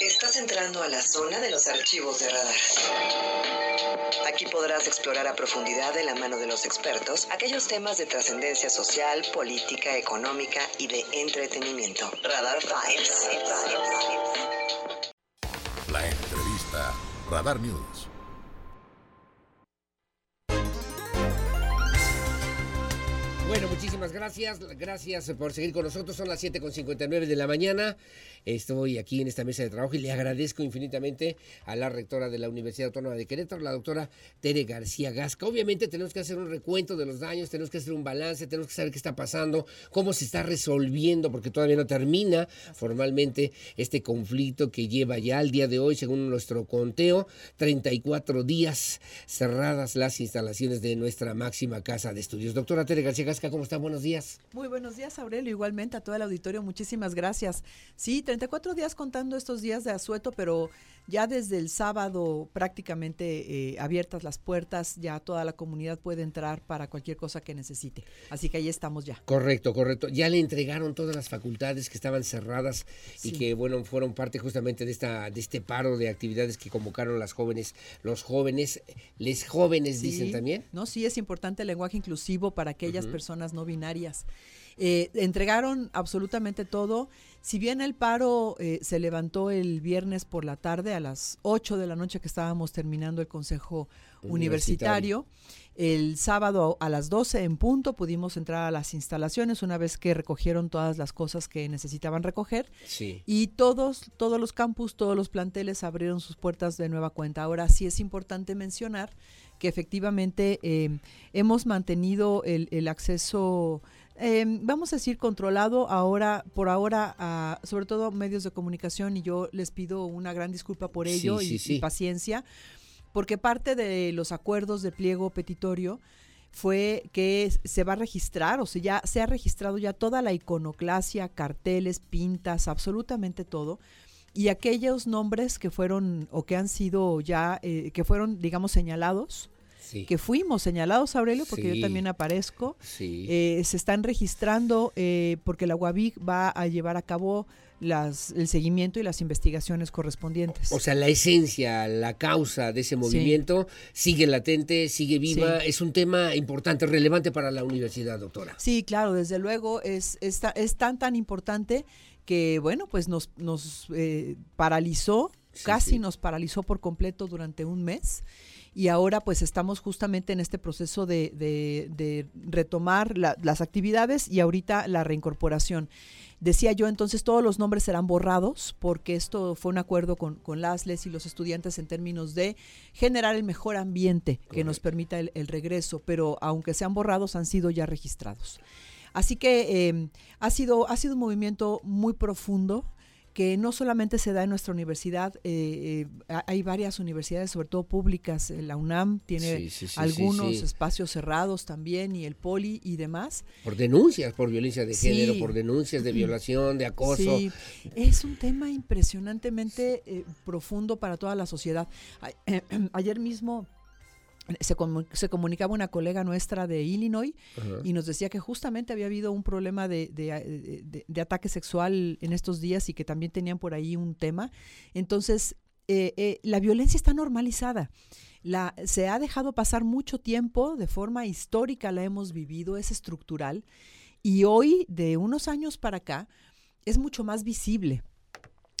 Estás entrando a la zona de los archivos de radar. Aquí podrás explorar a profundidad de la mano de los expertos aquellos temas de trascendencia social, política, económica y de entretenimiento. Radar Files. La entrevista. Radar News. Bueno, muchísimas gracias. Gracias por seguir con nosotros. Son las 7.59 de la mañana. Estoy aquí en esta mesa de trabajo y le agradezco infinitamente a la rectora de la Universidad Autónoma de Querétaro, la doctora Tere García Gasca. Obviamente tenemos que hacer un recuento de los daños, tenemos que hacer un balance, tenemos que saber qué está pasando, cómo se está resolviendo, porque todavía no termina formalmente este conflicto que lleva ya al día de hoy, según nuestro conteo, 34 días cerradas las instalaciones de nuestra máxima casa de estudios. Doctora Tere García Gasca, ¿cómo está? Buenos días. Muy buenos días, Aurelio. Igualmente a todo el auditorio, muchísimas gracias. Sí, 34 días contando estos días de asueto, pero ya desde el sábado prácticamente eh, abiertas las puertas, ya toda la comunidad puede entrar para cualquier cosa que necesite. Así que ahí estamos ya. Correcto, correcto. Ya le entregaron todas las facultades que estaban cerradas y que bueno fueron parte justamente de esta de este paro de actividades que convocaron las jóvenes, los jóvenes, les jóvenes dicen también. No, sí es importante el lenguaje inclusivo para aquellas personas no binarias. Eh, entregaron absolutamente todo. Si bien el paro eh, se levantó el viernes por la tarde a las 8 de la noche que estábamos terminando el Consejo Universitario, el sábado a las 12 en punto pudimos entrar a las instalaciones una vez que recogieron todas las cosas que necesitaban recoger. Y todos, todos los campus, todos los planteles abrieron sus puertas de nueva cuenta. Ahora sí es importante mencionar que efectivamente eh, hemos mantenido el, el acceso Em, vamos a decir, controlado ahora, por ahora, a, sobre todo medios de comunicación, y yo les pido una gran disculpa por ello y, paciencia, porque parte de los acuerdos de pliego petitorio fue que se va a registrar, o sea, ya se ha registrado ya toda la iconoclasia, carteles, pintas, absolutamente todo. Y aquellos nombres que fueron o que han sido ya, eh, que fueron, digamos, señalados, que fuimos señalados, Aurelio, porque yo también aparezco. Eh, se están registrando eh, porque la UABIC va a llevar a cabo las, el seguimiento y las investigaciones correspondientes. O sea, la esencia, la causa de ese movimiento sigue latente, sigue viva. Es un tema importante, relevante para la universidad, doctora. Sí, claro, desde luego es, es, es tan, tan importante que, bueno, pues nos, nos eh, paralizó, casi nos paralizó por completo durante un mes y ahora pues estamos justamente en este proceso de, de, retomar las actividades y ahorita la reincorporación. Decía yo, entonces todos los nombres serán borrados porque esto fue un acuerdo con, con las les y los estudiantes en términos de generar el mejor ambiente que nos permita el, regreso, pero aunque sean borrados, han sido ya registrados. Así que em, ha, sido, ha sido un movimiento muy profundo que no solamente se da en nuestra universidad, eh, eh, hay varias universidades, sobre todo públicas, la UNAM tiene algunos espacios cerrados también y el Poli y demás. Por denuncias, por violencia de género, por denuncias de violación, de acoso. es un tema impresionantemente eh, profundo para toda la sociedad. Ayer mismo se, se, comunicaba una colega nuestra de Illinois y nos decía que justamente había habido un problema de, de, ataque sexual en estos días y que también tenían por ahí un tema. Entonces, eh, eh, la violencia está normalizada. La, se ha dejado pasar mucho tiempo, de forma histórica la hemos vivido, es estructural, y hoy, de unos años para acá, es mucho más visible.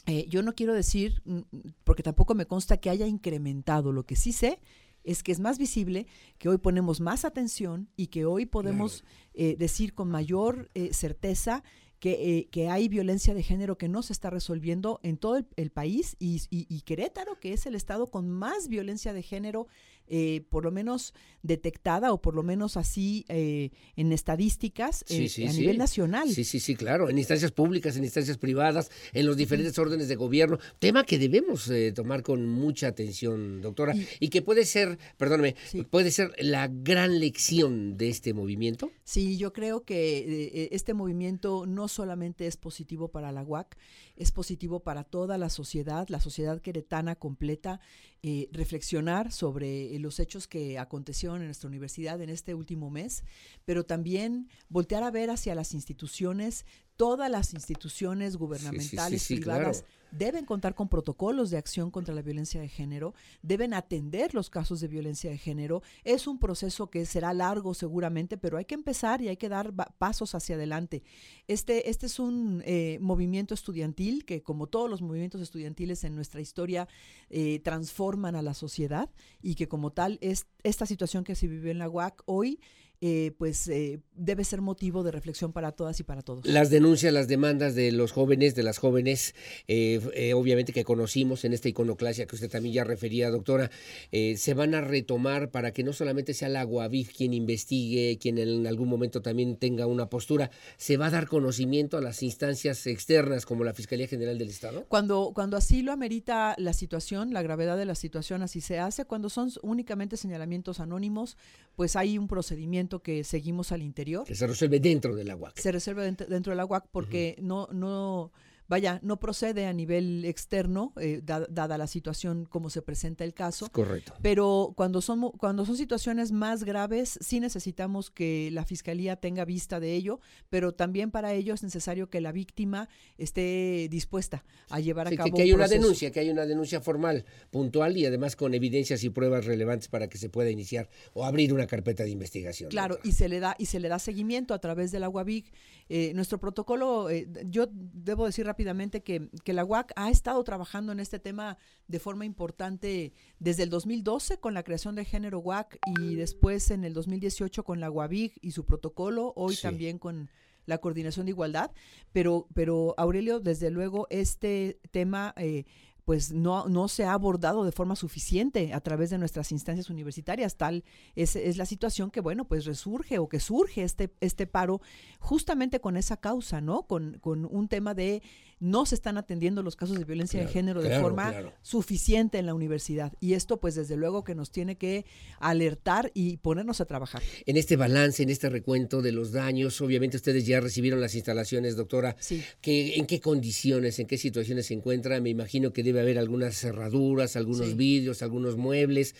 Eh, yo no quiero decir, mm, porque tampoco me consta que haya incrementado, lo que sí sé es que es más visible, que hoy ponemos más atención y que hoy podemos eh, decir con mayor eh, certeza que, eh, que, hay violencia de género que no se está resolviendo en todo el, país y, y, Querétaro, que es el estado con más violencia de género eh, por lo menos detectada o por lo menos así eh, en estadísticas eh, a nivel nacional. Sí, sí, sí, claro, en instancias públicas, en instancias privadas, en los diferentes órdenes de gobierno, tema que debemos tomar con mucha atención, doctora, y, que puede ser, perdóname, puede ser la gran lección de este movimiento. Sí, yo creo que este movimiento no solamente es positivo para la UAC, es positivo para toda la sociedad, la sociedad queretana completa, eh, reflexionar sobre eh, los hechos que acontecieron en nuestra universidad en este último mes, pero también voltear a ver hacia las instituciones todas las instituciones gubernamentales, sí, privadas, claro. Deben contar con protocolos de acción contra la violencia de género, deben atender los casos de violencia de género. Es un proceso que será largo seguramente, pero hay que empezar y hay que dar pasos hacia adelante. Este, este es un eh, movimiento estudiantil que, como todos los movimientos estudiantiles en nuestra historia, eh, transforman a la sociedad y que como tal es esta situación que se vivió en la UAC hoy, eh, pues eh, debe ser motivo de reflexión para todas y para todos. Las denuncias, las demandas de los jóvenes, de las jóvenes, eh, eh, obviamente que conocimos en esta iconoclasia que usted también ya refería, doctora, eh, se van a retomar para que no solamente sea la Guaviv quien investigue, quien en algún momento también tenga una postura, se va a dar conocimiento a las instancias externas como la Fiscalía General del Estado. Cuando, cuando así lo amerita la situación, la gravedad de la situación así se hace, cuando son únicamente señalamientos anónimos, pues hay un procedimiento que seguimos al interior. Que se resuelve dentro de la UAC. se reserva dent- dentro de la UAC porque no, no, vaya, no procede a nivel externo, eh, da- dada la situación como se presenta el caso. Correcto. Pero cuando son, cuando son situaciones más graves, sí necesitamos que la fiscalía tenga vista de ello, pero también para ello es necesario que la víctima esté dispuesta a llevar a Sí, cabo que, que un hay una proceso. denuncia, que hay una denuncia formal, puntual y además con evidencias y pruebas relevantes para que se pueda iniciar o abrir una carpeta de investigación. Claro, doctora. y se le da y se le da seguimiento a través de la UABIC. Eh, nuestro protocolo, eh, yo debo decir rápidamente que, que la UAC ha estado trabajando en este tema de forma importante desde el 2012 con la creación de género UAC y después en el 2018 con la UABIC y su protocolo, hoy Sí. también con la coordinación de igualdad, pero, pero Aurelio, desde luego, este tema eh, pues no, no se ha abordado de forma suficiente a través de nuestras instancias universitarias. Tal es, es la situación que, bueno, pues resurge o que surge este, este paro justamente con esa causa, ¿no? Con, con un tema de no se están atendiendo los casos de violencia Claro, de género de claro, forma claro. suficiente en la universidad. Y esto, pues, desde luego que nos tiene que alertar y ponernos a trabajar. En este balance, en este recuento de los daños, obviamente ustedes ya recibieron las instalaciones, doctora. Sí. ¿Qué- ¿En qué condiciones, en qué situaciones se encuentra? Me imagino que debe haber algunas cerraduras, algunos Sí. vidrios, algunos muebles.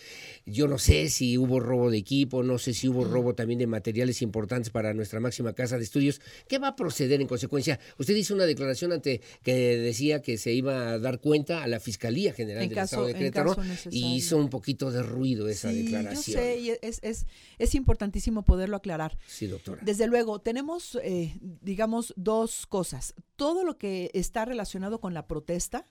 Yo no sé si hubo robo de equipo, no sé si hubo robo también de materiales importantes para nuestra máxima casa de estudios. ¿Qué va a proceder en consecuencia? Usted hizo una declaración ante que decía que se iba a dar cuenta a la Fiscalía General En del caso- Estado de Querétaro y hizo un poquito de ruido esa Sí, declaración. yo sé, y es, es, es importantísimo poderlo aclarar. Sí, doctora. Desde luego, tenemos, eh, digamos, dos cosas. Todo lo que está relacionado con la protesta,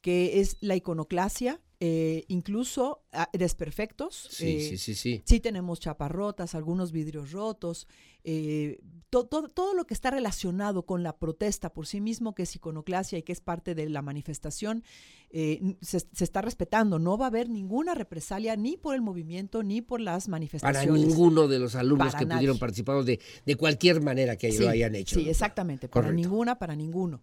que es la iconoclasia, eh, incluso ah, desperfectos. Sí, eh, sí, sí, sí. Sí tenemos chaparrotas, algunos vidrios rotos, eh, to- to- todo lo que está relacionado con la protesta por sí mismo, que es iconoclasia y que es parte de la manifestación, eh, se, se está respetando. No va a haber ninguna represalia ni por el movimiento ni por las Para manifestaciones. ninguno de los alumnos Para que nadie. pudieron participar de, de cualquier manera que Sí, lo hayan hecho. Sí, exactamente. Para Correcto. ninguna, para ninguno.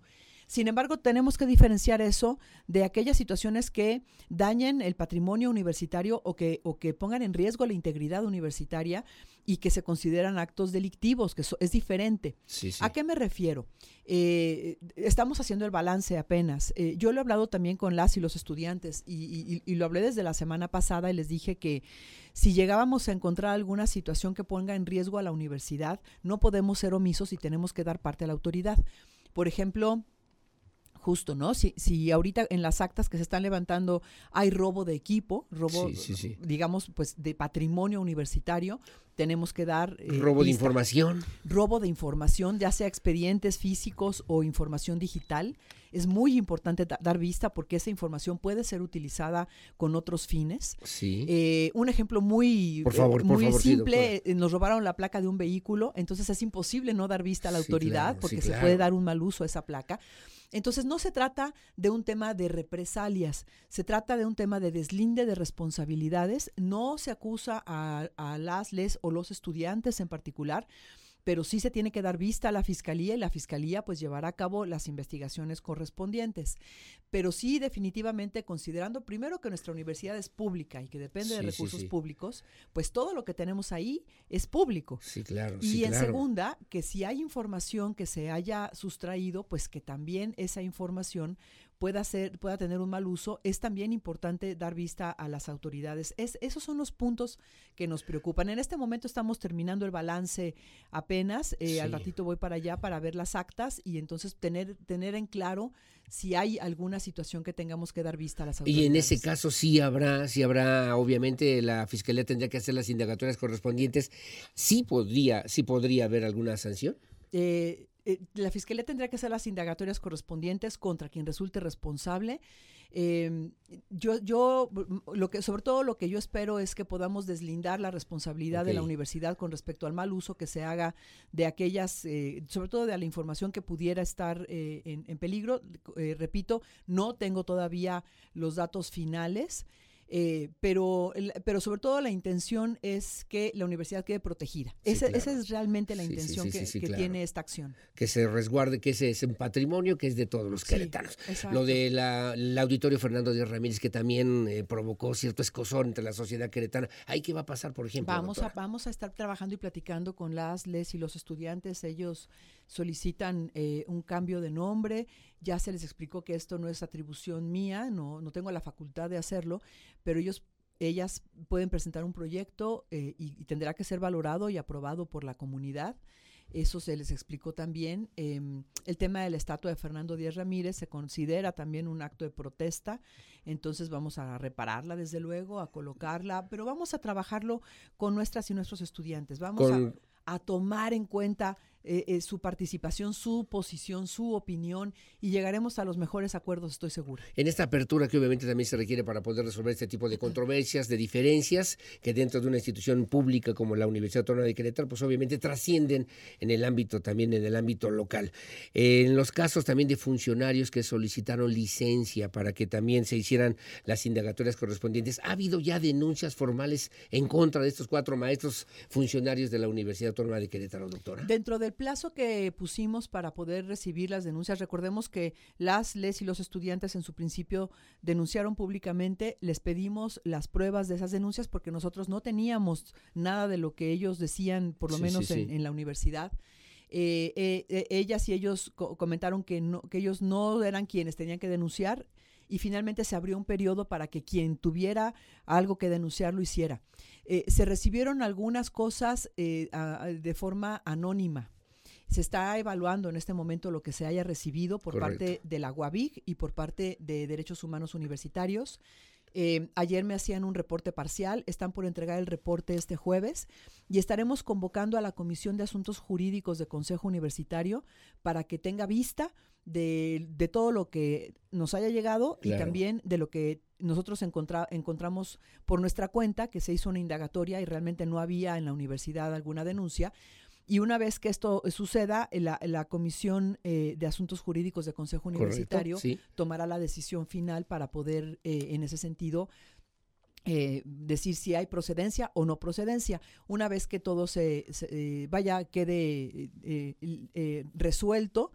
Sin embargo, tenemos que diferenciar eso de aquellas situaciones que dañen el patrimonio universitario o que, o que pongan en riesgo la integridad universitaria y que se consideran actos delictivos, que eso es diferente. Sí, sí. ¿A qué me refiero? Eh, estamos haciendo el balance apenas. Eh, yo lo he hablado también con las y los estudiantes y, y- y lo hablé desde la semana pasada y les dije que si llegábamos a encontrar alguna situación que ponga en riesgo a la universidad, no podemos ser omisos y tenemos que dar parte a la autoridad. Por ejemplo, justo, ¿no? Si, si ahorita en las actas que se están levantando hay robo de equipo, robo, Sí, sí, sí. digamos, pues de patrimonio universitario, tenemos que dar... eh, Robo de información. robo de información, ya sea expedientes físicos o información digital. Es muy importante da- dar vista porque esa información puede ser utilizada con otros fines. Sí. Eh, un ejemplo muy, Por favor, eh, por muy favor, sí, simple, nos robaron la placa de un vehículo, entonces es imposible no dar vista a la Sí, autoridad claro, sí, porque se puede dar un mal uso a esa placa. Entonces no se trata de un tema de represalias, se trata de un tema de deslinde de responsabilidades. No se acusa a, a las, les o los estudiantes en particular, pero sí se tiene que dar vista a la fiscalía y la fiscalía pues llevará a cabo las investigaciones correspondientes. Pero sí definitivamente considerando primero que nuestra universidad es pública y que depende de Sí, recursos sí. públicos, pues todo lo que tenemos ahí es público. Sí, claro. Y en claro. segunda, que si hay información que se haya sustraído, pues que también esa información pueda ser, pueda tener un mal uso, es también importante dar vista a las autoridades. Es, esos son los puntos que nos preocupan. En este momento estamos terminando el balance apenas. Eh, al ratito voy para allá para ver las actas y entonces tener, tener en claro si hay alguna situación que tengamos que dar vista a las autoridades. Y en ese caso sí habrá, sí habrá, obviamente la fiscalía tendría que hacer las indagatorias correspondientes. Sí podría, sí podría haber alguna sanción. Eh, eh, la Fiscalía tendría que hacer las indagatorias correspondientes contra quien resulte responsable. Em, yo, yo, lo que, sobre todo lo que yo espero es que podamos deslindar la responsabilidad de la universidad con respecto al mal uso que se haga de aquellas, eh, sobre todo de la información que pudiera estar eh, en, en, peligro. repito, no tengo todavía los datos finales. Eh, pero, pero sobre todo la intención es que la universidad quede protegida. esa, es realmente la intención que, tiene esta acción. Que se resguarde, que ese es un patrimonio que es de todos los queretanos. Lo del de auditorio Fernando Díaz Ramírez, que también eh, provocó cierto escosor entre la sociedad queretana. ¿Ahí qué va a pasar, por ejemplo? Vamos a, vamos a estar trabajando y platicando con las les y los estudiantes. Ellos solicitan eh, un cambio de nombre, ya se les explicó que esto no es atribución mía, no, no tengo la facultad de hacerlo, pero ellos ellas pueden presentar un proyecto eh, y, tendrá que ser valorado y aprobado por la comunidad. Eso se les explicó también. Em, el tema de la estatua de Fernando Díaz Ramírez se considera también un acto de protesta, entonces vamos a repararla desde luego, a colocarla, pero vamos a trabajarlo con nuestras y nuestros estudiantes. Vamos a, a tomar en cuenta eh, eh, su participación, su posición, su opinión y llegaremos a los mejores acuerdos, estoy seguro. En esta apertura que obviamente también se requiere para poder resolver este tipo de controversias, de diferencias que dentro de una institución pública como la Universidad Autónoma de Querétaro, pues obviamente trascienden en el ámbito también en el ámbito local. en los casos también de funcionarios que solicitaron licencia para que también se hicieran las indagatorias correspondientes, ¿ha habido ya denuncias formales en contra de estos cuatro maestros funcionarios de la Universidad Autónoma de Querétaro, doctora? Dentro del plazo que pusimos para poder recibir las denuncias, recordemos que las les y los estudiantes en su principio denunciaron públicamente, les pedimos las pruebas de esas denuncias porque nosotros no teníamos nada de lo que ellos decían, por lo menos En, la universidad. Eh, eh, eh, ellas y ellos comentaron que, no, que ellos no eran quienes tenían que denunciar y finalmente se abrió un periodo para que quien tuviera algo que denunciar lo hiciera. se recibieron algunas cosas de forma anónima. Se está evaluando en este momento lo que se haya recibido por parte de la UABIC y por parte de Derechos Humanos Universitarios. Eh, ayer me hacían un reporte parcial, están por entregar el reporte este jueves y estaremos convocando a la Comisión de Asuntos Jurídicos de Consejo Universitario para que tenga vista de, todo lo que nos haya llegado y también de lo que nosotros encontramos por nuestra cuenta, que se hizo una indagatoria y realmente no había en la universidad alguna denuncia y una vez que esto suceda, la, la Comisión eh, de Asuntos Jurídicos del Consejo Universitario tomará la decisión final para poder, eh, en ese sentido, eh, decir si hay procedencia o no procedencia. Una vez que todo se, vaya, quede resuelto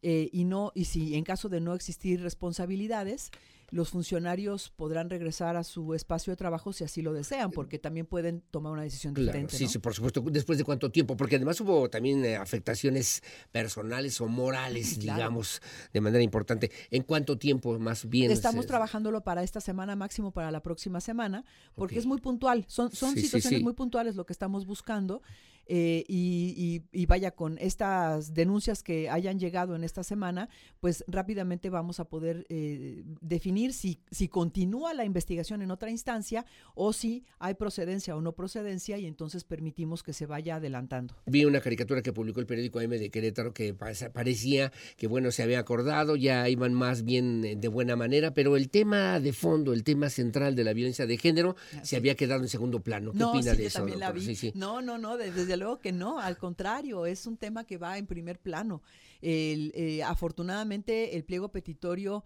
y no, y si en caso de no existir responsabilidades, los funcionarios podrán regresar a su espacio de trabajo si así lo desean, porque también pueden tomar una decisión diferente. Sí, sí, por supuesto. Después de cuánto tiempo, porque además hubo también eh, afectaciones personales o morales, digamos, de manera importante. ¿En cuánto tiempo más bien? Estamos trabajándolo para esta semana, máximo para la próxima semana, porque es muy puntual. Son, son situaciones muy puntuales lo que estamos buscando. Eh, y, vaya con estas denuncias que hayan llegado en esta semana, pues rápidamente vamos a poder eh, definir si, si continúa la investigación en otra instancia o si hay procedencia o no procedencia y entonces permitimos que se vaya adelantando. Vi una caricatura que publicó el periódico AM de Querétaro que parecía que bueno, se había acordado, ya iban más bien eh, de buena manera, pero el tema de fondo, el tema central de la violencia de género se había quedado en segundo plano. ¿Qué opina de eso? No, no, no, desde luego que no, al contrario, es un tema que va en primer plano. Eh, afortunadamente, el pliego petitorio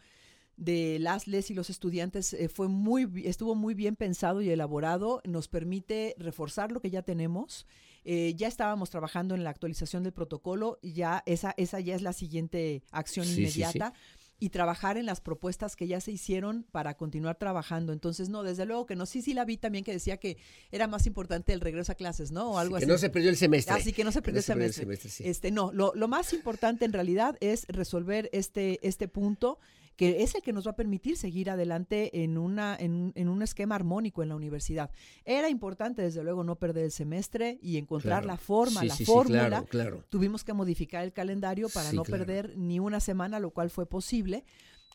de las les y los estudiantes eh, fue muy estuvo muy bien pensado y elaborado. Nos permite reforzar lo que ya tenemos. Eh, ya estábamos trabajando en la actualización del protocolo ya esa esa ya es la siguiente acción inmediata y trabajar en las propuestas que ya se hicieron para continuar trabajando. Entonces, no, desde luego que no. Sí, sí la vi también que decía que era más importante el regreso a clases, ¿no? O algo así. Que no se perdió el semestre. Así que no se perdió, el, semestre. Este, no, lo, lo, más importante en realidad es resolver este, este punto que es el que nos va a permitir seguir adelante en, una, en, en un esquema armónico en la universidad. Era importante, desde luego, no perder el semestre y encontrar la forma, la fórmula. Tuvimos que modificar el calendario para no perder ni una semana, lo cual fue posible.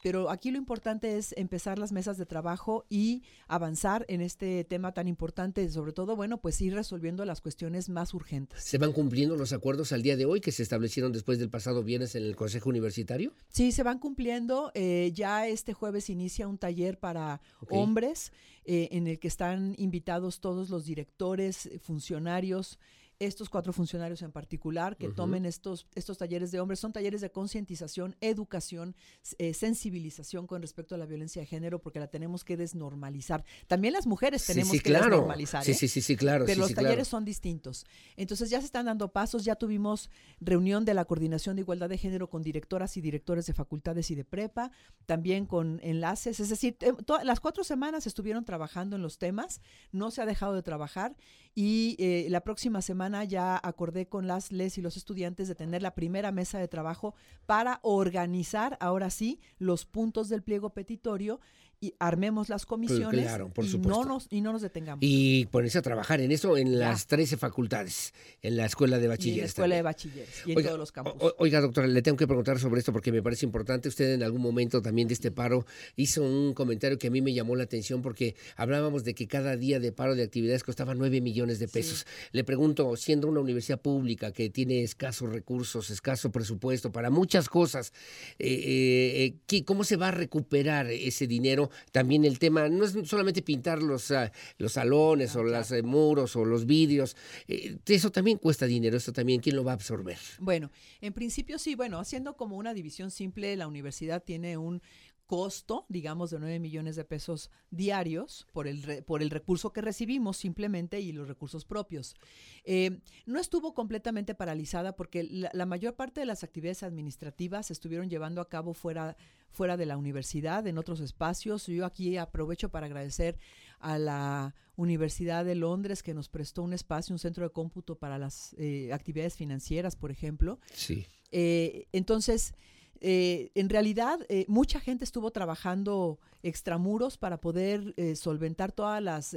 Pero aquí lo importante es empezar las mesas de trabajo y avanzar en este tema tan importante, sobre todo, bueno, pues ir resolviendo las cuestiones más urgentes. ¿Se van cumpliendo los acuerdos al día de hoy que se establecieron después del pasado viernes en el Consejo Universitario? Sí, se van cumpliendo. Eh, ya este jueves inicia un taller para hombres eh, en el que están invitados todos los directores, funcionarios, estos cuatro funcionarios en particular que tomen estos, estos talleres de hombres. Son talleres de concientización, educación, eh, sensibilización con respecto a la violencia de género, porque la tenemos que desnormalizar. También las mujeres tenemos que desnormalizar. Sí, ¿eh? sí, sí, sí, claro. Pero los talleres son distintos. Entonces ya se están dando pasos, ya tuvimos reunión de la Coordinación de Igualdad de Género con directoras y directores de facultades y de prepa, también con enlaces. Es decir, las cuatro semanas estuvieron trabajando en los temas, no se ha dejado de trabajar y eh, la próxima semana ya acordé con las les y los estudiantes de tener la primera mesa de trabajo para organizar ahora sí los puntos del pliego petitorio y armemos las comisiones y, no nos, y no nos detengamos. Y ponerse a trabajar en eso en las 13 facultades, en la escuela de bachilleres. en la escuela de bachilleres y en todos los campos. oiga, doctora, le tengo que preguntar sobre esto porque me parece importante. Usted en algún momento también de este paro hizo un comentario que a mí me llamó la atención porque hablábamos de que cada día de paro de actividades costaba 9 millones de pesos. Le pregunto, siendo una universidad pública que tiene escasos recursos, escaso presupuesto para muchas cosas, eh, eh, eh ¿cómo se va a recuperar ese dinero? También el tema, no es solamente pintar los, ah, los salones o los eh, muros o los vidrios, eh, eso también cuesta dinero, eso también, ¿quién lo va a absorber? Bueno, en principio sí, bueno, haciendo como una división simple, la universidad tiene un costo, digamos, de 9 millones de pesos diarios por el, por el recurso que recibimos simplemente y los recursos propios. Eh, no estuvo completamente paralizada porque la, mayor parte de las actividades administrativas se estuvieron llevando a cabo fuera, fuera de la universidad, en otros espacios. Yo aquí aprovecho para agradecer a la Universidad de Londres que nos prestó un espacio, un centro de cómputo para las eh, actividades financieras, por ejemplo. Sí. Eh, entonces, eh, en realidad, eh, mucha gente estuvo trabajando extramuros para poder eh, solventar todas las,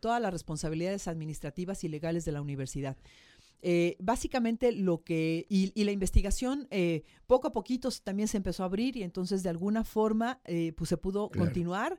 todas las responsabilidades administrativas y legales de la universidad. Eh, básicamente lo que, y, la investigación eh, poco a poquito también se empezó a abrir y entonces de alguna forma eh, pues se pudo continuar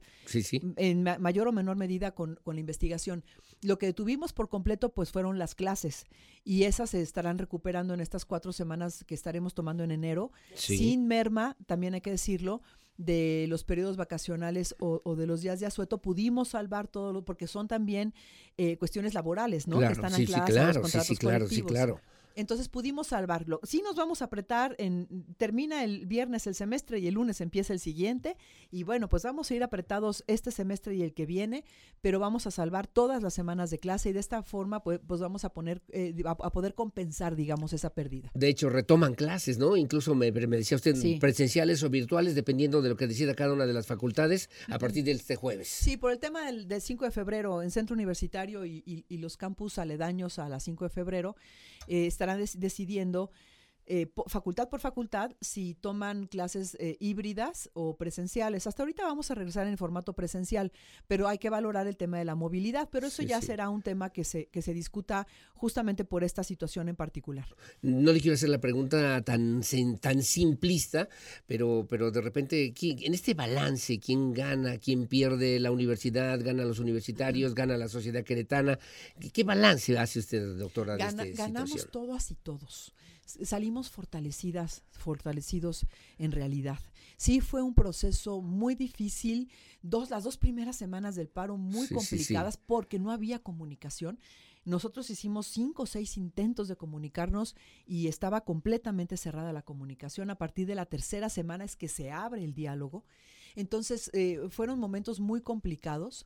en mayor o menor medida con, la investigación. Lo que tuvimos por completo pues fueron las clases y esas se estarán recuperando en estas cuatro semanas que estaremos tomando en enero, sin merma, también hay que decirlo, de los periodos vacacionales o, de los días de asueto, pudimos salvar todo, lo, porque son también eh, cuestiones laborales, ¿no? que están ancladas sí, claro, sí, sí, claro, sí, claro. Entonces pudimos salvarlo. Sí nos vamos a apretar, en, termina el viernes el semestre y el lunes empieza el siguiente. Y bueno, pues vamos a ir apretados este semestre y el que viene, pero vamos a salvar todas las semanas de clase y de esta forma pues, pues vamos a, poner, eh, a, poder compensar, digamos, esa pérdida. De hecho, retoman clases, ¿no? Incluso me, decía usted presenciales o virtuales, dependiendo de lo que decida cada una de las facultades, a partir de este jueves. Sí, por el tema del, 5 de febrero en Centro Universitario y, y los campus aledaños a las 5 de febrero, eh, estarán decidiendo eh, facultad por facultad si toman clases eh, híbridas o presenciales. Hasta ahorita vamos a regresar en formato presencial, pero hay que valorar el tema de la movilidad, pero eso ya será un tema que se, que se discuta justamente por esta situación en particular. No le quiero hacer la pregunta tan, tan simplista, pero, pero de repente, en este balance, ¿quién gana, quién pierde la universidad, gana los universitarios, gana la sociedad queretana? ¿Qué, balance hace usted, doctora? de esta ganamos todas y todos salimos fortalecidas, fortalecidos en realidad. Sí fue un proceso muy difícil, dos, las dos primeras semanas del paro muy complicadas porque no había comunicación. Nosotros hicimos cinco o seis intentos de comunicarnos y estaba completamente cerrada la comunicación. A partir de la tercera semana es que se abre el diálogo. Entonces, eh, fueron momentos muy complicados,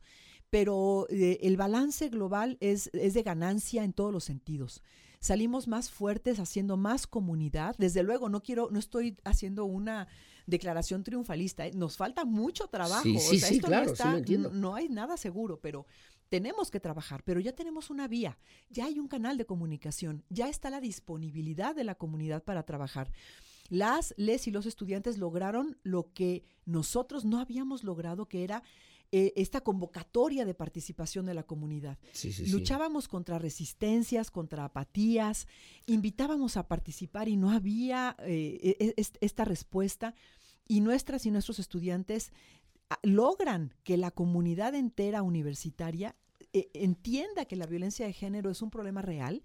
pero eh, el balance global es, es de ganancia en todos los sentidos salimos más fuertes haciendo más comunidad. Desde luego, no quiero, no estoy haciendo una declaración triunfalista. ¿eh? Nos falta mucho trabajo. Sí, sí, claro, no, no hay nada seguro, pero tenemos que trabajar, pero ya tenemos una vía, ya hay un canal de comunicación, ya está la disponibilidad de la comunidad para trabajar. las, les y los estudiantes lograron lo que nosotros no habíamos logrado, que era eh, esta convocatoria de participación de la comunidad. Sí, sí, sí. Luchábamos contra resistencias, contra apatías, invitábamos a participar y no había eh, e- e- esta respuesta. Y nuestras y nuestros estudiantes ah, logran que la comunidad entera universitaria eh, entienda que la violencia de género es un problema real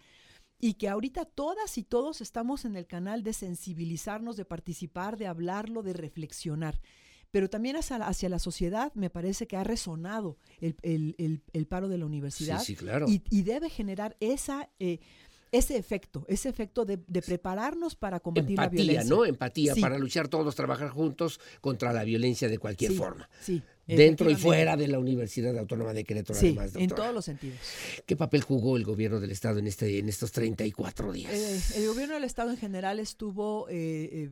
y que ahorita todas y todos estamos en el canal de sensibilizarnos, de participar, de hablarlo, de reflexionar. Pero también hacia, la- hacia la sociedad me parece que ha resonado el, el- el- el paro de la universidad Sí, sí, claro. y, y debe generar esa, eh, ese efecto, ese efecto de, de prepararnos para combatir la Empatía, violencia. ¿no? Empatía Sí. para luchar todos, trabajar juntos contra la violencia de cualquier Sí, forma. Sí. Dentro y fuera de la Universidad Autónoma de Querétaro, Sí, además, en doctora. todos los sentidos. ¿Qué papel jugó el gobierno del Estado en, este, en estos 34 días? Eh, el gobierno del estado en general estuvo, eh, eh,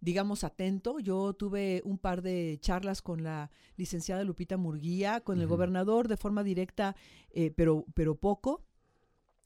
digamos, atento. Yo tuve un par de charlas con la licenciada Lupita Murguía, con el gobernador de forma directa, eh, pero, pero poco.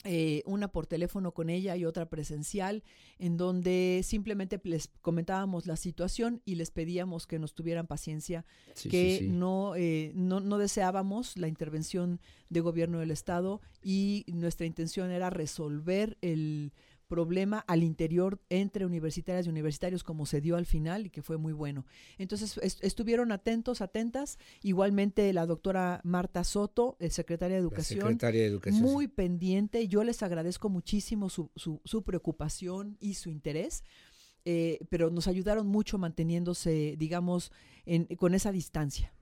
Eh, una por teléfono con ella y otra presencial, en donde simplemente les comentábamos la situación y les pedíamos que nos tuvieran paciencia Sí, que sí, sí. No, eh, no, no deseábamos la intervención de gobierno del Estado y nuestra intención era resolver el problema al interior entre universitarias y universitarios como se dio al final y que fue muy bueno. Entonces est- estuvieron atentos, atentas, igualmente la doctora Marta Soto, eh, secretaria de La Educación, secretaria de Educación. muy pendiente. Yo les agradezco muchísimo su, su, su preocupación y su interés, eh, pero nos ayudaron mucho manteniéndose, digamos, en- con esa distancia.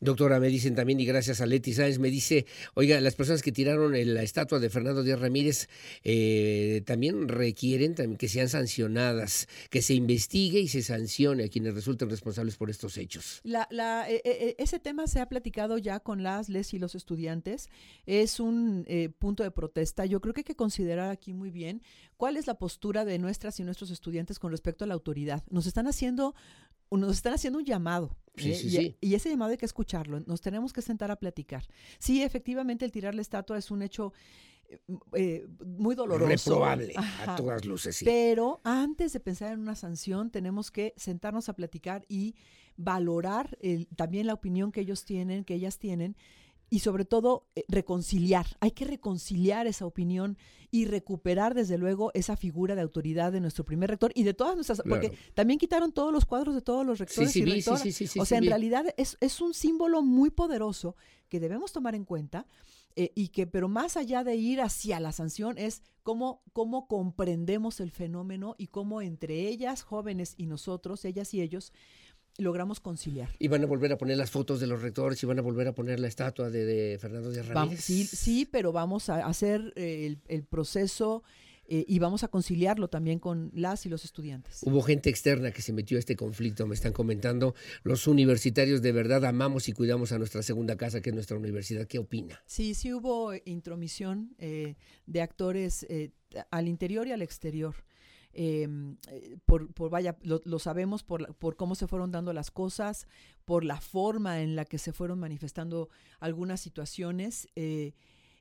Doctora, me dicen también, y gracias a Leti Sáenz, me dice, oiga, las personas que tiraron la estatua de Fernando Díaz Ramírez eh, también requieren también que sean sancionadas, que se investigue y se sancione a quienes resulten responsables por estos hechos. La, la, eh, eh, ese tema se ha platicado ya con las, les y los estudiantes. Es un eh, punto de protesta. Yo creo que hay que considerar aquí muy bien cuál es la postura de nuestras y nuestros estudiantes con respecto a la autoridad. Nos están haciendo, nos están haciendo un llamado. Sí, ¿eh? sí, y, sí. y ese llamado hay que escucharlo. Nos tenemos que sentar a platicar. Sí, efectivamente, el tirar la estatua es un hecho eh, eh, muy doloroso. Reprobable, a todas luces, sí. Pero antes de pensar en una sanción, tenemos que sentarnos a platicar y valorar el- también la opinión que ellos tienen, que ellas tienen, y sobre todo eh, reconciliar. Hay que reconciliar esa opinión y recuperar, desde luego, esa figura de autoridad de nuestro primer rector y de todas nuestras. Porque también quitaron todos los cuadros de todos los rectores sí, y sí, rectoras. sí, o sea, en realidad es, es un símbolo muy poderoso que debemos tomar en cuenta. eh, y que, pero más allá de ir hacia la sanción, es cómo, cómo comprendemos el fenómeno y cómo entre ellas, jóvenes y nosotros, ellas y ellos, logramos conciliar. Y van a volver a poner las fotos de los rectores y van a volver a poner la estatua de, de Fernando Vam- Ramírez. sí, sí, pero vamos a hacer eh, el, el proceso eh, y vamos a conciliarlo también con las y los estudiantes. Hubo gente externa que se metió a este conflicto, me están comentando. Los universitarios de verdad amamos y cuidamos a nuestra segunda casa, que es nuestra universidad. ¿Qué opina? Sí, sí hubo intromisión eh, de actores eh, al interior y al exterior. Eh, eh, por, por vaya, lo, lo sabemos por, por cómo se fueron dando las cosas, por la forma en la que se fueron manifestando algunas situaciones. eh,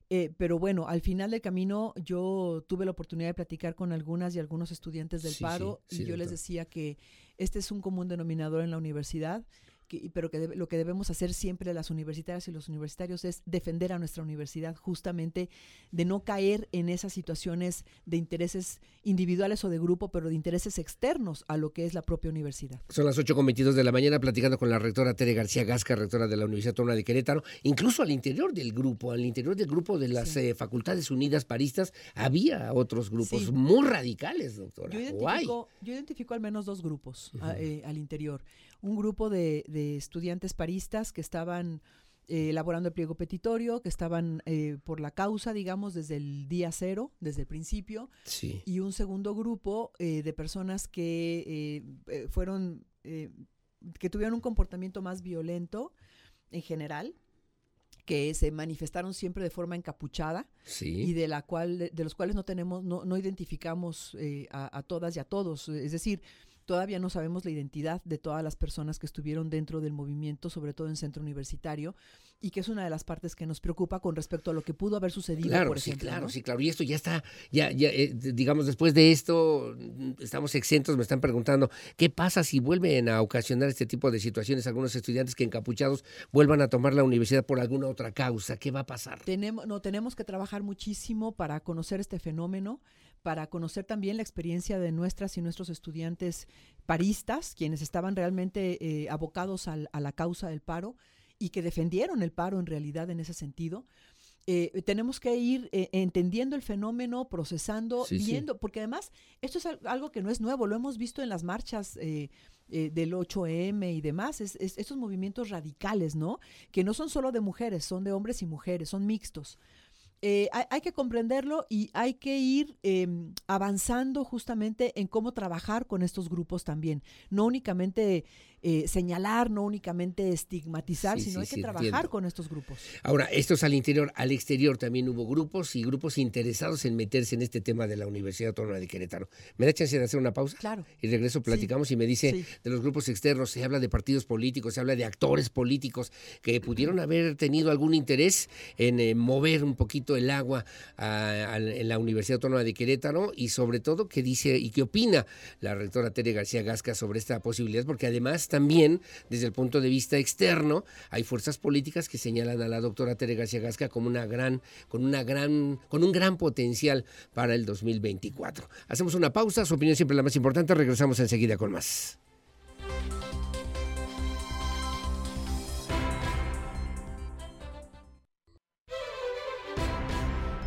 eh, pero bueno, al final del camino yo tuve la oportunidad de platicar con algunas y algunos estudiantes del Sí, paro sí, y yo les decía que este es un común denominador en la universidad, que- pero que debe- lo que debemos hacer siempre las universitarias y los universitarios es defender a nuestra universidad, justamente de no caer en esas situaciones de intereses individuales o de grupo, pero de intereses externos a lo que es la propia universidad. Son las 8.22 de la mañana platicando con la rectora Tere García Gasca, rectora de la Universidad Autónoma de Querétaro. Incluso al interior del grupo, al interior del grupo de las Sí. eh, Facultades Unidas Paristas, había otros grupos Sí. muy radicales, doctora. Yo identifico, yo identifico al menos dos grupos a- eh, al interior. Un grupo de, de estudiantes paristas que estaban eh, elaborando el pliego petitorio, que estaban eh, por la causa, digamos, desde el día cero, desde el principio, Sí. y un segundo grupo eh, de personas que eh, fueron, que tuvieron un comportamiento más violento en general, que se manifestaron siempre de forma encapuchada Sí. y de la cual de, de los cuales no tenemos no, no identificamos a, a todas y a todos es decir Todavía no sabemos la identidad de todas las personas que estuvieron dentro del movimiento, sobre todo en centro universitario, y que es una de las partes que nos preocupa con respecto a lo que pudo haber sucedido, claro, por sí, ejemplo. claro, ¿no? sí, claro. Y esto ya está, ya, ya, eh, digamos, después de esto, mm, estamos exentos, me están preguntando, ¿qué pasa si vuelven a ocasionar este tipo de situaciones algunos estudiantes que encapuchados vuelvan a tomar la universidad por alguna otra causa? ¿Qué va a pasar? Tenemos, no, tenemos que trabajar muchísimo para conocer este fenómeno, para conocer también la experiencia de nuestras y nuestros estudiantes paristas, quienes estaban realmente eh, abocados al- a la causa del paro y que defendieron el paro en realidad en ese sentido. Eh, tenemos que ir eh, entendiendo el fenómeno, procesando, Sí, sí. viendo, porque además esto es al- algo que no es nuevo, lo hemos visto en las marchas eh, eh, del 8M y demás, es, es- estos movimientos radicales, ¿no? Que no son solo de mujeres, son de hombres y mujeres, son mixtos. Eh, hay, hay que comprenderlo y hay que ir eh, avanzando justamente en cómo trabajar con estos grupos también. No únicamente eh, señalar, no únicamente estigmatizar, Sí, sino sí, hay que sí, trabajar entiendo. con estos grupos. Ahora, esto es al interior, al exterior también hubo grupos y grupos interesados en meterse en este tema de la Universidad Autónoma de Querétaro. ¿Me da chance de hacer una pausa? Claro. Y regreso, platicamos y me dice de los grupos externos, se habla de partidos políticos, se habla de actores políticos que pudieron haber tenido algún interés en eh, mover un poquito el agua a- a- en la Universidad Autónoma de Querétaro y sobre todo qué dice y qué opina la rectora Tere García Gasca sobre esta posibilidad, porque además también desde el punto de vista externo hay fuerzas políticas que señalan a la doctora Tere García Gasca como una gran, con una gran, con un gran potencial para el 2024. Hacemos una pausa, su opinión siempre la más importante, regresamos enseguida con más.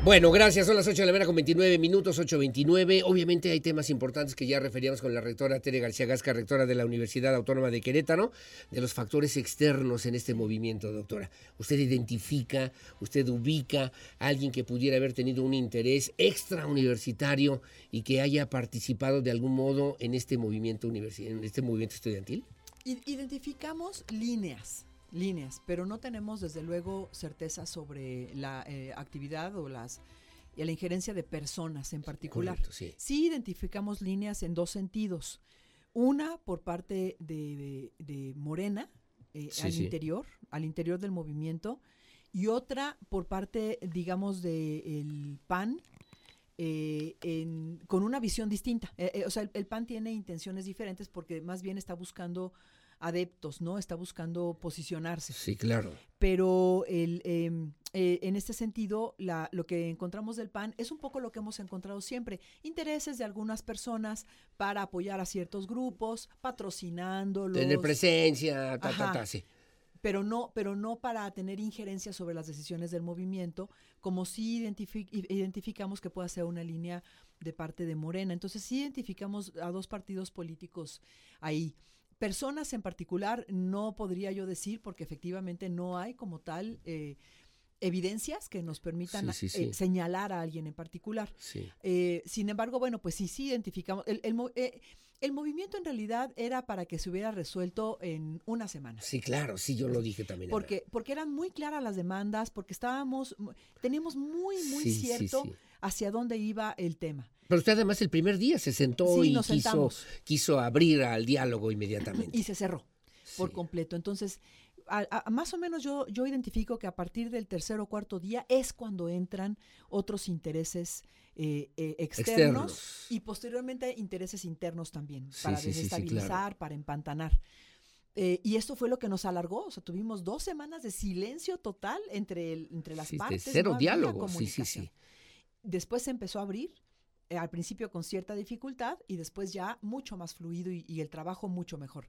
Bueno, gracias. Son las 8 de la mañana con 29 minutos, 8.29. Obviamente hay temas importantes que ya referíamos con la rectora Tere García Gasca, rectora de la Universidad Autónoma de Querétaro, de los factores externos en este movimiento, doctora. Usted identifica, usted ubica a alguien que pudiera haber tenido un interés extrauniversitario y que haya participado de algún modo en este movimiento, en este movimiento estudiantil. Identificamos líneas, líneas, pero no tenemos desde luego certeza sobre la eh, actividad o las y la injerencia de personas en particular. Correcto, sí. Sí identificamos líneas en dos sentidos. Una por parte de, de Morena, eh, Sí, al sí. interior, al interior del movimiento, y otra por parte, digamos, del PAN, eh, en- con una visión distinta. Eh, eh, o sea, el, el PAN tiene intenciones diferentes porque más bien está buscando adeptos, ¿no? Está buscando posicionarse. Sí, claro. Pero el, eh, eh, en este sentido, la, lo que encontramos del PAN es un poco lo que hemos encontrado siempre. Intereses de algunas personas para apoyar a ciertos grupos, patrocinándolos. Tener presencia, ta, ta, ta, sí. pero no, pero no para tener injerencia sobre las decisiones del movimiento, como si identifi- i- identificamos que pueda ser una línea de parte de Morena. Entonces sí identificamos a dos partidos políticos ahí. Personas en particular no podría yo decir porque efectivamente no hay como tal eh, evidencias que nos permitan Sí, sí, eh, señalar a alguien en particular. Eh, sin embargo, bueno, pues sí, sí identificamos. El, el eh, el movimiento en realidad era para que se hubiera resuelto en una semana. Sí, claro, sí, yo lo dije también. ahora. Porque, porque eran muy claras las demandas, porque estábamos, teníamos muy, muy cierto hacia dónde iba el tema. Pero usted además el primer día se sentó Sí, y nos quiso, quiso abrir al diálogo inmediatamente. Y se cerró por Sí. completo. Entonces, a- a- más o menos yo, yo identifico que a partir del tercer o cuarto día es cuando entran otros intereses eh, eh, externos, Externos. y posteriormente intereses internos también, Sí, para desestabilizar, claro. para empantanar. Eh, y esto fue lo que nos alargó, o sea, tuvimos dos semanas de silencio total entre, el- entre las de partes. cero no diálogo, sí, sí, sí. Después se empezó a abrir, eh, al principio con cierta dificultad y después ya mucho más fluido y, y el trabajo mucho mejor.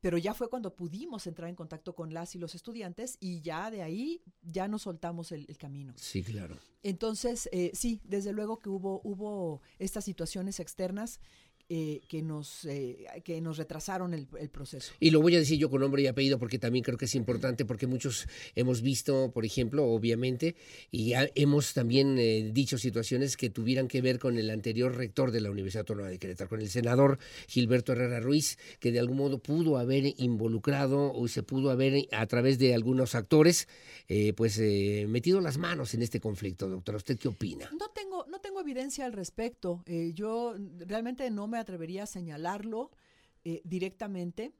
Pero ya fue cuando pudimos entrar en contacto con las y los estudiantes y ya de ahí ya nos soltamos el, el camino. Sí, claro. Entonces, eh, sí, desde luego que hubo, hubo estas situaciones externas eh, que, nos, eh, que nos retrasaron el, el proceso. Y lo voy a decir yo con nombre y apellido porque también creo que es importante porque muchos hemos visto, por ejemplo, obviamente, y ha- hemos también eh, dicho situaciones que tuvieran que ver con el anterior rector de la Universidad Autónoma de Querétaro, con el senador Gilberto Herrera Ruiz, que de algún modo pudo haber involucrado o se pudo haber a través de algunos actores, eh, pues eh, metido las manos en este conflicto, doctora. ¿Usted qué opina? No tengo, no tengo evidencia al respecto. Eh, yo realmente no me atrevería a señalarlo. eh, directamente.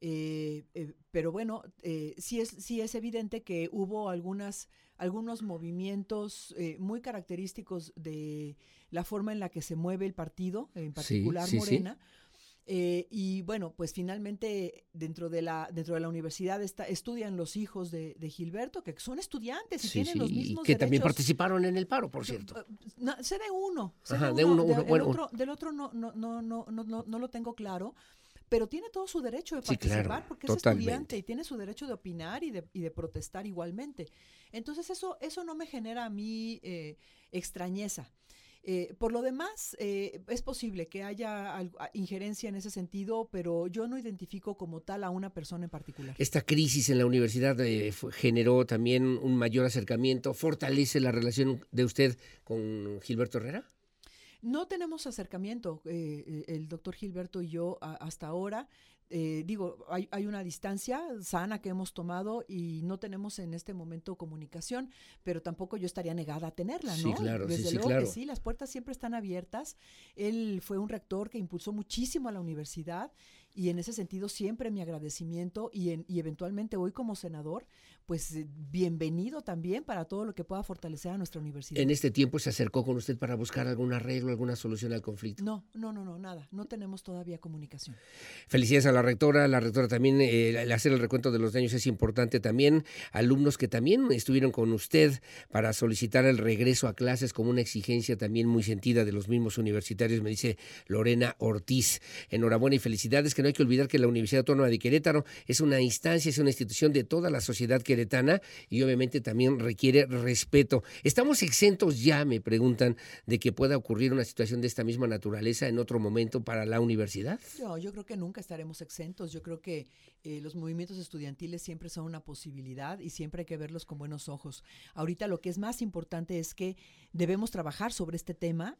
Eh, eh, pero bueno, eh, sí, es, sí es evidente que hubo algunas, algunos movimientos eh, muy característicos de la forma en la que se mueve el partido, en particular sí, sí. Morena. Eh, y bueno, pues finalmente dentro de la, dentro de la universidad está, estudian los hijos de, de Gilberto, que son estudiantes y Sí, tienen sí, los y mismos que también participaron en el paro, por cierto. Eh, No, sé de uno. sé Ajá, de de uno, de- uno, el bueno, otro- del otro no, no, no, no, no, no, no lo tengo claro. Pero tiene todo su derecho de Sí, claro, participar porque es totalmente. estudiante y tiene su derecho de opinar y de, y de protestar igualmente. Entonces eso, eso no me genera a mí eh, extrañeza. Eh, por lo demás, eh, es posible que haya algo- a- injerencia en ese sentido, pero yo no identifico como tal a una persona en particular. Esta crisis en la universidad eh, generó también un mayor acercamiento, fortalece la relación de usted con Gilberto Herrera. No tenemos acercamiento, eh, eh, el doctor Gilberto y yo a- hasta ahora. Eh, digo, hay, hay una distancia sana que hemos tomado y no tenemos en este momento comunicación, pero tampoco yo estaría negada a tenerla, Sí, ¿no? claro, sí, Desde sí, luego claro. que sí, las puertas siempre están abiertas. Él fue un rector que impulsó muchísimo a la universidad y en ese sentido siempre mi agradecimiento y, en- y eventualmente hoy como senador, pues eh, bienvenido también para todo lo que pueda fortalecer a nuestra universidad. En este tiempo se acercó con usted para buscar algún arreglo, alguna solución al conflicto. No, no, no, no, nada. No tenemos todavía comunicación. Felicidades a la rectora. La rectora también, eh, el hacer el recuento de los daños es importante también. Alumnos que también estuvieron con usted para solicitar el regreso a clases como una exigencia también muy sentida de los mismos universitarios, me dice Lorena Ortiz. Enhorabuena y felicidades, que no hay que olvidar que la Universidad Autónoma de Querétaro es una instancia, es una institución de toda la sociedad queretana y obviamente también requiere respeto. ¿Estamos exentos ya, me preguntan, de que pueda ocurrir una situación de esta misma naturaleza en otro momento para la universidad? Yo, yo creo que nunca estaremos exentos. Yo creo que eh, los movimientos estudiantiles siempre son una posibilidad y siempre hay que verlos con buenos ojos. Ahorita lo que es más importante es que debemos trabajar sobre este tema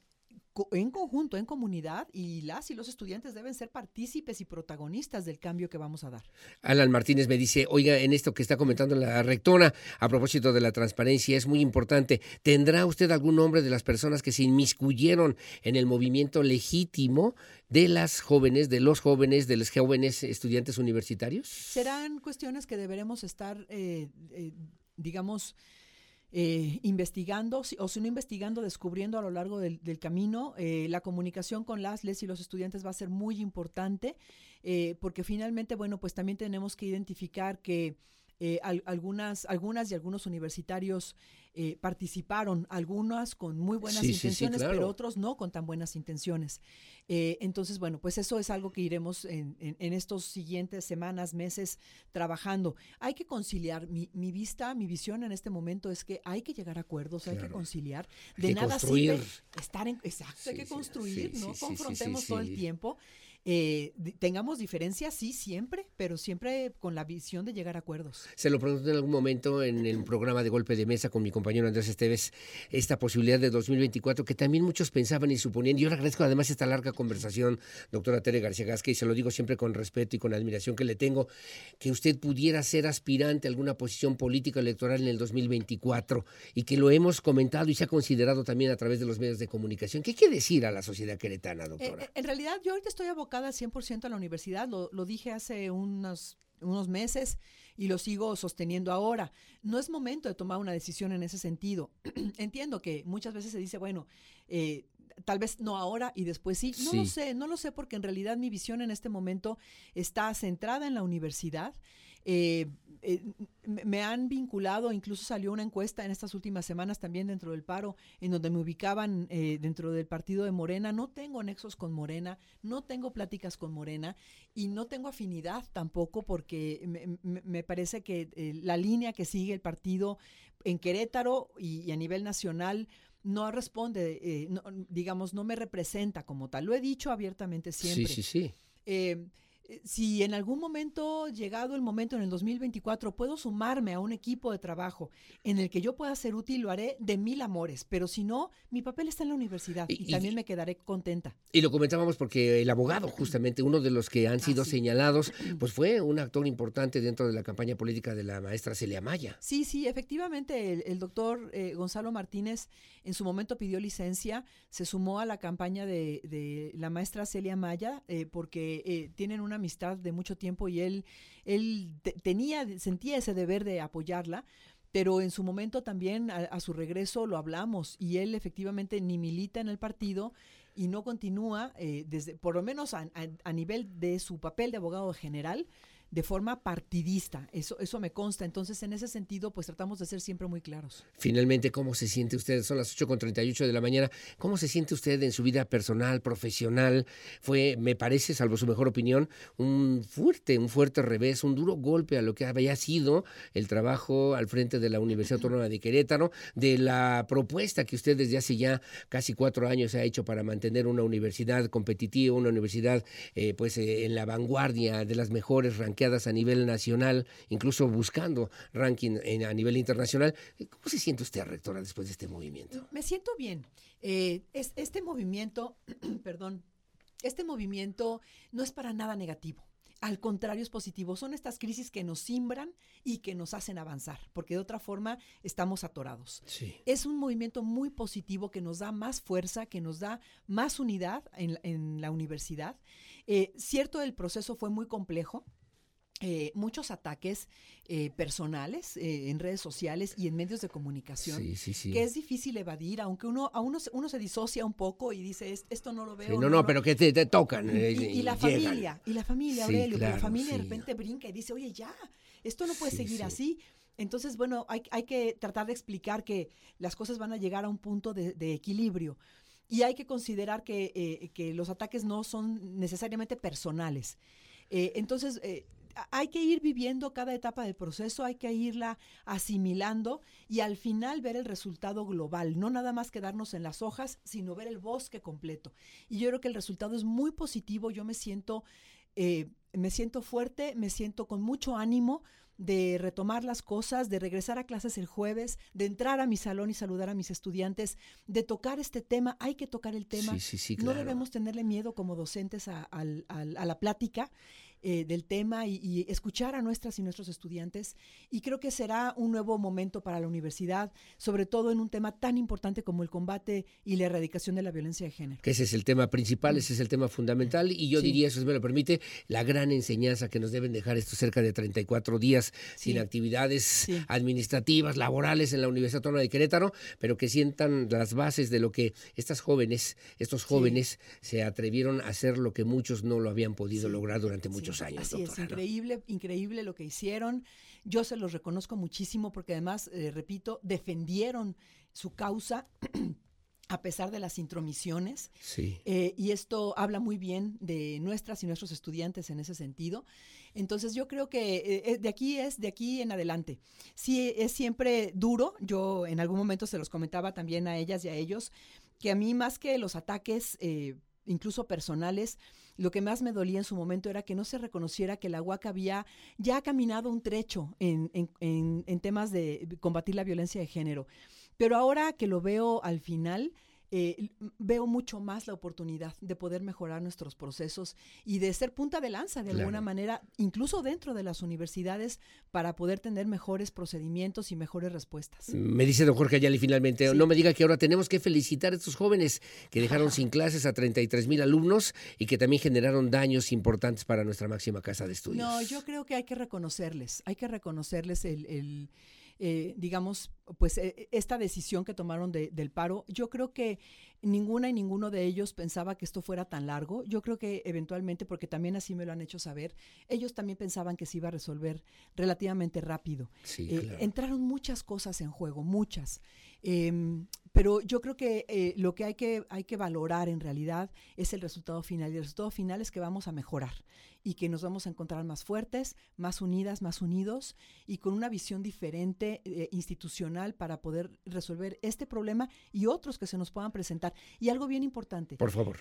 en conjunto, en comunidad, y las y los estudiantes deben ser partícipes y protagonistas del cambio que vamos a dar. Alan Martínez me dice, oiga, en esto que está comentando la rectora a propósito de la transparencia es muy importante. ¿Tendrá usted algún nombre de las personas que se inmiscuyeron en el movimiento legítimo de las jóvenes, de los jóvenes, de los jóvenes estudiantes universitarios? Serán cuestiones que deberemos estar, eh, eh, digamos, eh, investigando, o si no investigando, descubriendo a lo largo del, del camino. Eh, la comunicación con las, les y los estudiantes va a ser muy importante, eh, porque finalmente, bueno, pues también tenemos que identificar que eh, al- algunas, algunas y algunos universitarios eh, participaron, algunas con muy buenas Sí, sí, sí, intenciones, claro. pero otros no con tan buenas intenciones. Eh, entonces, bueno, pues eso es algo que iremos en, en- en estos siguientes semanas, meses trabajando. Hay que conciliar. Mi, mi vista, mi visión en este momento es que hay que llegar a acuerdos, hay que conciliar. De que nada construir. sirve estar en. Exacto, hay que construir, ¿no? Confrontemos todo el tiempo. Eh, tengamos diferencias, sí, siempre, pero siempre con la visión de llegar a acuerdos. Se lo pregunté en algún momento en el programa de golpe de mesa con mi compañero Andrés Esteves, esta posibilidad de 2024 que también muchos pensaban y suponían. Yo le agradezco además esta larga conversación, doctora Tere García Gasca, y se lo digo siempre con respeto y con admiración que le tengo, que usted pudiera ser aspirante a alguna posición política electoral en el 2024 y que lo hemos comentado y se ha considerado también a través de los medios de comunicación. ¿Qué quiere decir a la sociedad queretana, Eh, doctora? eh, en realidad, yo ahorita estoy abocada 100% a la universidad, lo, lo dije hace unos, unos meses y lo sigo sosteniendo ahora. No es momento de tomar una decisión en ese sentido. Entiendo que muchas veces se dice, bueno, eh, tal vez no ahora y después sí. No lo sé, no lo sé porque en realidad mi visión en este momento está centrada en la universidad. Eh, eh, me- han vinculado, incluso salió una encuesta en estas últimas semanas también dentro del paro, en donde me ubicaban eh, dentro del partido de Morena. No tengo nexos con Morena, no tengo pláticas con Morena y no tengo afinidad tampoco porque me, me- me parece que eh, la línea que sigue el partido en Querétaro y, y a nivel nacional no responde, eh, no- digamos, no me representa como tal. Lo he dicho abiertamente siempre. Sí, sí, sí. Eh, si en algún momento, llegado el momento en el 2024, puedo sumarme a un equipo de trabajo en el que yo pueda ser útil, lo haré de mil amores. Pero si no, mi papel está en la universidad y, también me quedaré contenta. Y lo comentábamos porque el abogado, justamente uno de los que han sido señalados, pues fue un actor importante dentro de la campaña política de la maestra Celia Maya. Sí, sí, efectivamente, el, doctor eh, Gonzalo Martínez en su momento pidió licencia, se sumó a la campaña de, la maestra Celia Maya, eh, porque eh, tienen una amistad de mucho tiempo y él, él tenía, sentía ese deber de apoyarla, pero en su momento también a, su regreso lo hablamos y él efectivamente ni milita en el partido y no continúa eh, desde por lo menos a, a, nivel de su papel de abogado general de forma partidista. Eso, eso me consta. Entonces, en ese sentido, pues tratamos de ser siempre muy claros. Finalmente, ¿cómo se siente usted? Son las 8.38 de la mañana. ¿Cómo se siente usted en su vida personal, profesional? Fue, me parece, salvo su mejor opinión, un fuerte, un fuerte revés, un duro golpe a lo que había sido el trabajo al frente de la Universidad Autónoma de Querétaro, de la propuesta que usted desde hace ya casi cuatro años ha hecho para mantener una universidad competitiva, una universidad eh, pues eh, en la vanguardia de las mejores ranqueadas a nivel nacional, incluso buscando ranking a nivel internacional. ¿Cómo se siente usted, rectora, después de este movimiento? Me siento bien. Eh, este movimiento, perdón, este movimiento no es para nada negativo. Al contrario, es positivo. Son estas crisis que nos simbran y que nos hacen avanzar, porque de otra forma estamos atorados. Es un movimiento muy positivo que nos da más fuerza, que nos da más unidad en, la universidad. Eh, cierto, el proceso fue muy complejo. Eh, muchos ataques eh, personales eh, en redes sociales y en medios de comunicación que es difícil evadir, aunque uno a uno, uno se disocia un poco y dice esto no lo veo. no, no, pero que te, tocan. Y, la familia, y la familia, Aurelio, la familia de repente brinca y dice, oye, ya, esto no puede seguir así. Entonces, bueno, hay, hay, que tratar de explicar que las cosas van a llegar a un punto de, equilibrio. Y hay que considerar que, que, los ataques no son necesariamente personales. entonces, hay que ir viviendo cada etapa del proceso, hay que irla asimilando y al final ver el resultado global, no nada más quedarnos en las hojas, sino ver el bosque completo. Y yo creo que el resultado es muy positivo, yo me siento, eh, me siento fuerte, me siento con mucho ánimo de retomar las cosas, de regresar a clases el jueves, de entrar a mi salón y saludar a mis estudiantes, de tocar este tema. Hay que tocar el tema. No debemos tenerle miedo como docentes a la plática eh, del tema y, escuchar a nuestras y nuestros estudiantes. Y creo que será un nuevo momento para la universidad, sobre todo en un tema tan importante como el combate y la erradicación de la violencia de género. Que ese es el tema principal, ese es el tema fundamental. Y yo diría, eso me lo permite, la gran enseñanza que nos deben dejar estos cerca de 34 días sin actividades administrativas, laborales en la Universidad Autónoma de Querétaro, pero que sientan las bases de lo que estas jóvenes, estos jóvenes se atrevieron a hacer lo que muchos no lo habían podido lograr durante muchos años. Así es, increíble, increíble lo que hicieron. Yo se los reconozco muchísimo porque además, eh, repito, defendieron su causa. a pesar de las intromisiones. Sí. Eh, y esto habla muy bien de nuestras y nuestros estudiantes en ese sentido. Entonces yo creo que eh, de aquí es de aquí en adelante. Sí, es siempre duro. Yo en algún momento se los comentaba también a ellas y a ellos, que a mí más que los ataques incluso personales, lo que más me dolía en su momento era que no se reconociera que la UAC había ya caminado un trecho en, en, en temas de combatir la violencia de género. Pero ahora que lo veo al final, eh, veo mucho más la oportunidad de poder mejorar nuestros procesos y de ser punta de lanza de alguna manera, incluso dentro de las universidades, para poder tener mejores procedimientos y mejores respuestas. Me dice don Jorge Ayali finalmente, no me diga que ahora tenemos que felicitar a estos jóvenes que dejaron sin clases a 33 mil alumnos y que también generaron daños importantes para nuestra máxima casa de estudios. No, yo creo que hay que reconocerles, hay que reconocerles el eh, digamos, pues eh, esta decisión que tomaron del paro, yo creo que ninguna y ninguno de ellos pensaba que esto fuera tan largo. Yo creo que eventualmente, porque también así me lo han hecho saber, ellos también pensaban que se iba a resolver relativamente rápido. Eh, entraron muchas cosas en juego, muchas. Em, pero yo creo que eh, lo que hay, que hay que valorar en realidad es el resultado final. Y el resultado final es que vamos a mejorar y que nos vamos a encontrar más fuertes, más unidas, más unidos y con una visión diferente eh, institucional para poder resolver este problema y otros que se nos puedan presentar. Y algo bien importante. Por favor.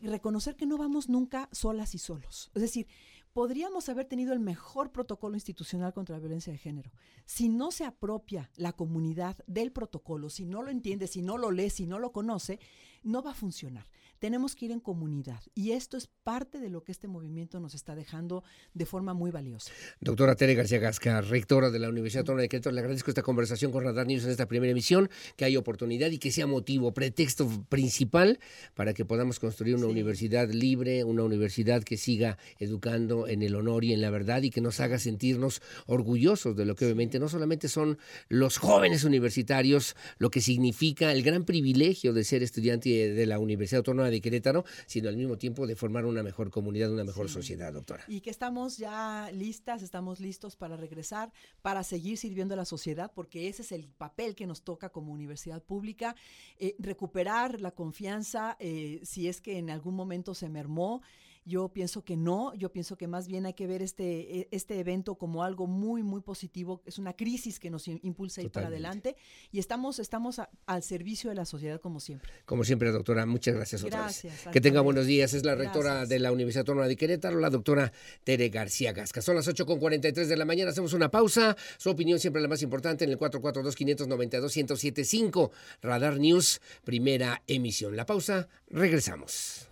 reconocer que no vamos nunca solas y solos. Es decir, podríamos haber tenido el mejor protocolo institucional contra la violencia de género. Si no se apropia la comunidad del protocolo, si no lo entiende, si no lo lee, si no lo conoce, no va a funcionar. Tenemos que ir en comunidad y esto es parte de lo que este movimiento nos está dejando de forma muy valiosa. Doctora Tere García Gasca, rectora de la Universidad Autónoma de Querétaro, le agradezco esta conversación con Radar News en esta primera emisión, que hay oportunidad y que sea motivo, pretexto principal para que podamos construir una universidad libre, una universidad que siga educando en el honor y en la verdad y que nos haga sentirnos orgullosos de lo que obviamente no solamente son los jóvenes universitarios, lo que significa el gran privilegio de ser estudiante de la Universidad Autónoma de Querétaro, sino al mismo tiempo de formar una mejor comunidad, una mejor sociedad, doctora. Y que estamos ya listas, estamos listos para regresar, para seguir sirviendo a la sociedad, porque ese es el papel que nos toca como universidad pública, eh, recuperar la confianza eh, si es que en algún momento se mermó. Yo pienso que no, yo pienso que más bien hay que ver este, e, este evento como algo muy, muy positivo. Es una crisis que nos impulsa a ir para adelante y estamos, estamos al servicio de la sociedad como siempre. Como siempre, doctora, muchas gracias, gracias otra vez. Que tenga buenos días. Es la rectora de la Universidad Autónoma de Querétaro, la doctora Tere García Gasca. Son las 8.43 de la mañana, hacemos una pausa. Su opinión siempre la más importante en el 442-592-1075. Radar News, primera emisión. La pausa, regresamos.